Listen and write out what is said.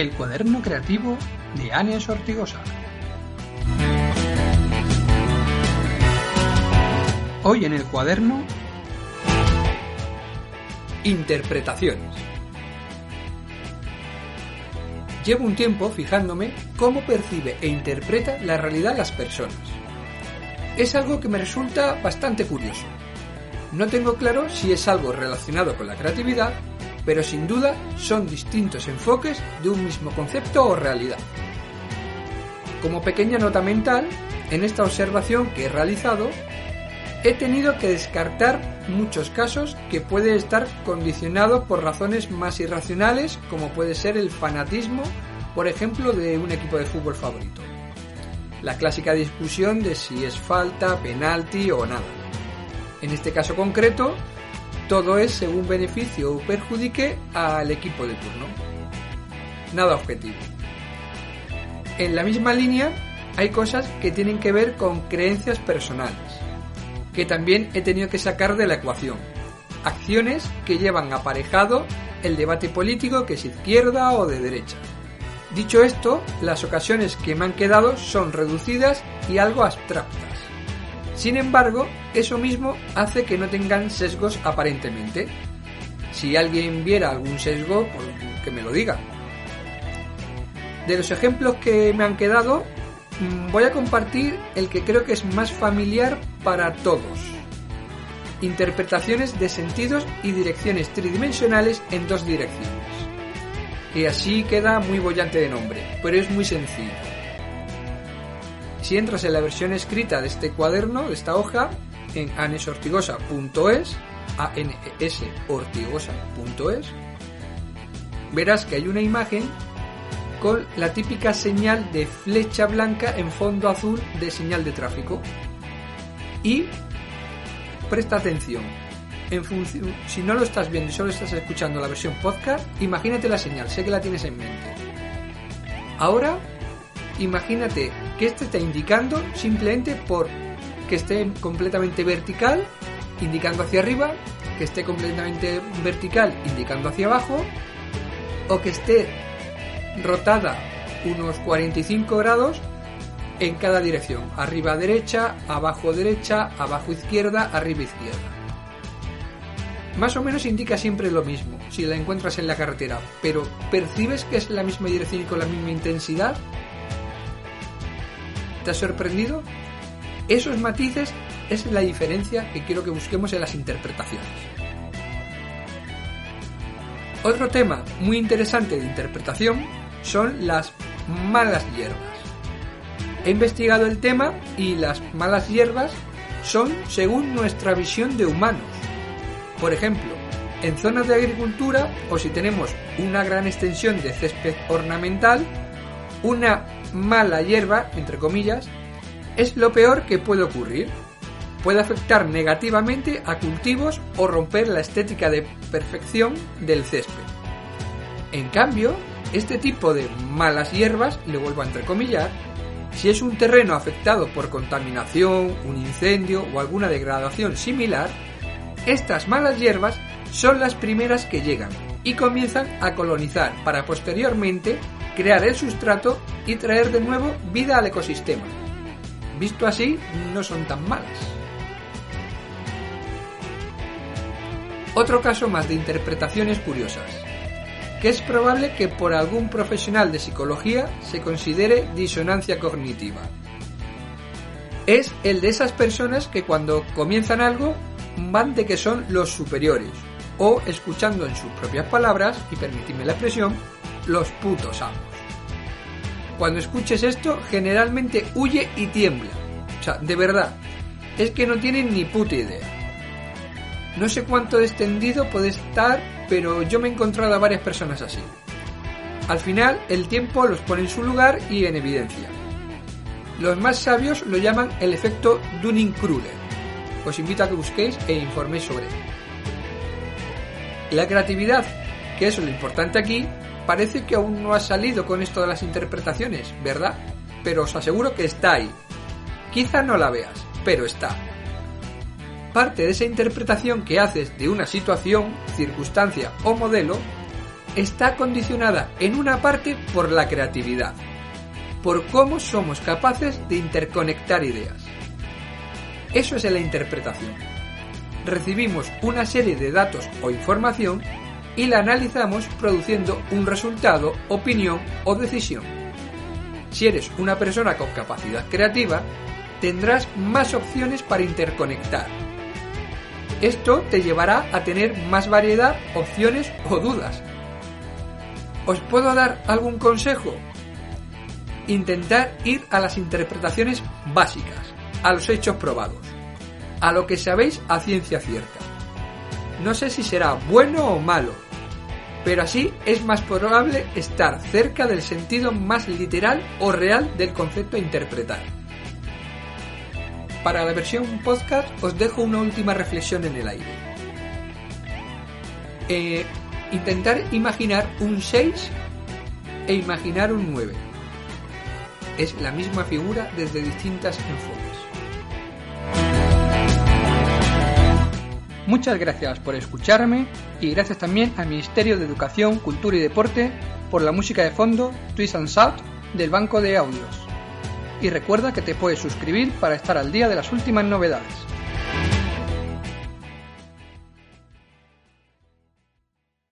El cuaderno creativo de Ania Sortigosa. Hoy en el cuaderno Interpretaciones. Llevo un tiempo fijándome cómo percibe e interpreta la realidad las personas. Es algo que me resulta bastante curioso. No tengo claro si es algo relacionado con la creatividad, pero sin duda son distintos enfoques de un mismo concepto o realidad. Como pequeña nota mental, en esta observación que he realizado, he tenido que descartar muchos casos que puede estar condicionado por razones más irracionales, como puede ser el fanatismo, por ejemplo, de un equipo de fútbol favorito. La clásica discusión de si es falta, penalti o nada. En este caso concreto, todo es según beneficio o perjudique al equipo de turno. Nada objetivo. En la misma línea hay cosas que tienen que ver con creencias personales, que también he tenido que sacar de la ecuación. Acciones que llevan aparejado el debate político que es izquierda o de derecha. Dicho esto, las ocasiones que me han quedado son reducidas y algo abstractas. Sin embargo, eso mismo hace que no tengan sesgos aparentemente. Si alguien viera algún sesgo, pues que me lo diga. De los ejemplos que me han quedado, mm, voy a compartir el que creo que es más familiar para todos. Interpretaciones de sentidos y direcciones tridimensionales en dos direcciones. Que así queda muy bollante de nombre, pero es muy sencillo. Si entras en la versión escrita de este cuaderno, de esta hoja, en anesortigosa.es, a n e s ortigosa.es, verás que hay una imagen con la típica señal de flecha blanca en fondo azul de señal de tráfico. Y presta atención. Si no lo estás viendo y solo estás escuchando la versión podcast, imagínate la señal, sé que la tienes en mente. Ahora, imagínate que este está indicando simplemente por que esté completamente vertical, indicando hacia arriba, que esté completamente vertical, indicando hacia abajo, o que esté rotada unos 45 grados en cada dirección, arriba derecha, abajo derecha, abajo izquierda, arriba izquierda. Más o menos indica siempre lo mismo si la encuentras en la carretera, pero ¿percibes que es la misma dirección y con la misma intensidad? ¿Te ha sorprendido? Esos matices es la diferencia que quiero que busquemos en las interpretaciones. Otro tema muy interesante de interpretación son las malas hierbas. He investigado el tema y las malas hierbas son según nuestra visión de humanos. Por ejemplo, en zonas de agricultura o si tenemos una gran extensión de césped ornamental, una mala hierba, entre comillas, es lo peor que puede ocurrir. Puede afectar negativamente a cultivos o romper la estética de perfección del césped. En cambio, este tipo de malas hierbas, le vuelvo a entrecomillar, si es un terreno afectado por contaminación, un incendio o alguna degradación similar, estas malas hierbas son las primeras que llegan y comienzan a colonizar para posteriormente crear el sustrato y traer de nuevo vida al ecosistema. Visto así, no son tan malas. Otro caso más de interpretaciones curiosas, que es probable que por algún profesional de psicología se considere disonancia cognitiva. Es el de esas personas que cuando comienzan algo van de que son los superiores, o escuchando en sus propias palabras, y permitidme la expresión, los putos amos. Cuando escuches esto, generalmente huye y tiembla. O sea, de verdad, es que no tienen ni puta idea. No sé cuánto extendido puede estar, pero yo me he encontrado a varias personas así. Al final, el tiempo los pone en su lugar y en evidencia. Los más sabios lo llaman el efecto Dunning-Kruger. Os invito a que busquéis e informéis sobre él. La creatividad, que es lo importante aquí, parece que aún no ha salido con esto de las interpretaciones, ¿verdad? Pero os aseguro que está ahí. Quizá no la veas, pero está. Parte de esa interpretación que haces de una situación, circunstancia o modelo está condicionada en una parte por la creatividad, por cómo somos capaces de interconectar ideas. Eso es la interpretación. Recibimos una serie de datos o información y la analizamos produciendo un resultado, opinión o decisión. Si eres una persona con capacidad creativa, tendrás más opciones para interconectar. Esto te llevará a tener más variedad, opciones o dudas. ¿Os puedo dar algún consejo? Intentar ir a las interpretaciones básicas, a los hechos probados, a lo que sabéis a ciencia cierta. No sé si será bueno o malo, pero así es más probable estar cerca del sentido más literal o real del concepto a interpretar. Para la versión podcast os dejo una última reflexión en el aire. Eh, intentar imaginar un 6 e imaginar un 9. Es la misma figura desde distintas enfoques. Muchas gracias por escucharme y gracias también al Ministerio de Educación, Cultura y Deporte por la música de fondo Twist and Shout del Banco de Audios. Y recuerda que te puedes suscribir para estar al día de las últimas novedades.